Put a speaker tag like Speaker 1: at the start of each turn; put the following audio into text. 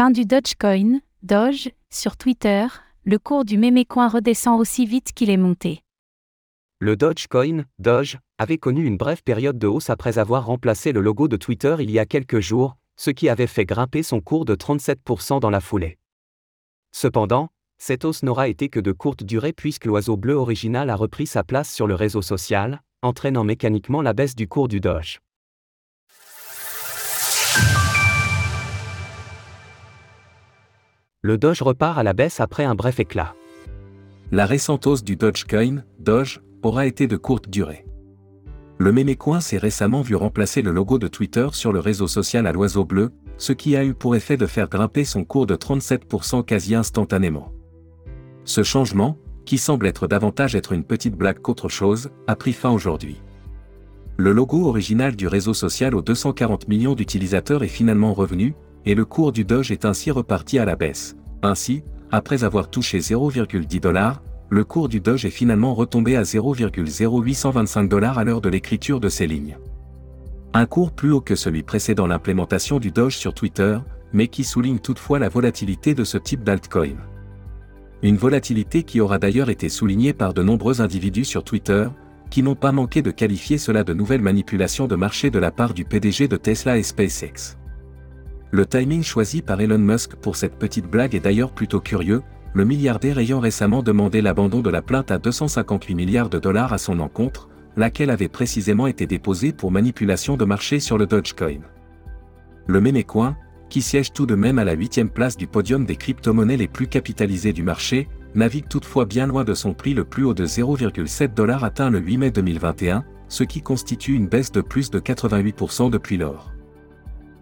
Speaker 1: Fin du Dogecoin, Doge, sur Twitter, le cours du mémécoin redescend aussi vite qu'il est monté.
Speaker 2: Le Dogecoin, Doge, avait connu une brève période de hausse après avoir remplacé le logo de Twitter il y a quelques jours, ce qui avait fait grimper son cours de 37% dans la foulée. Cependant, cette hausse n'aura été que de courte durée puisque l'oiseau bleu original a repris sa place sur le réseau social, entraînant mécaniquement la baisse du cours du Doge. Le Doge repart à la baisse après un bref éclat.
Speaker 3: La récente hausse du Dogecoin, Doge, aura été de courte durée. Le mémécoin s'est récemment vu remplacer le logo de Twitter sur le réseau social à l'oiseau bleu, ce qui a eu pour effet de faire grimper son cours de 37% quasi instantanément. Ce changement, qui semble être davantage être une petite blague qu'autre chose, a pris fin aujourd'hui. Le logo original du réseau social aux 240 millions d'utilisateurs est finalement revenu, et le cours du Doge est ainsi reparti à la baisse. Ainsi, après avoir touché 0,10 dollars, le cours du Doge est finalement retombé à 0,0825 dollars à l'heure de l'écriture de ces lignes. Un cours plus haut que celui précédant l'implémentation du Doge sur Twitter, mais qui souligne toutefois la volatilité de ce type d'altcoin. Une volatilité qui aura d'ailleurs été soulignée par de nombreux individus sur Twitter, qui n'ont pas manqué de qualifier cela de nouvelles manipulations de marché de la part du PDG de Tesla et SpaceX. Le timing choisi par Elon Musk pour cette petite blague est d'ailleurs plutôt curieux, le milliardaire ayant récemment demandé l'abandon de la plainte à 258 milliards de dollars à son encontre, laquelle avait précisément été déposée pour manipulation de marché sur le Dogecoin. Le Mémécoin, qui siège tout de même à la huitième place du podium des crypto-monnaies les plus capitalisées du marché, navigue toutefois bien loin de son prix le plus haut de 0,7 dollars atteint le 8 mai 2021, ce qui constitue une baisse de plus de 88% depuis lors.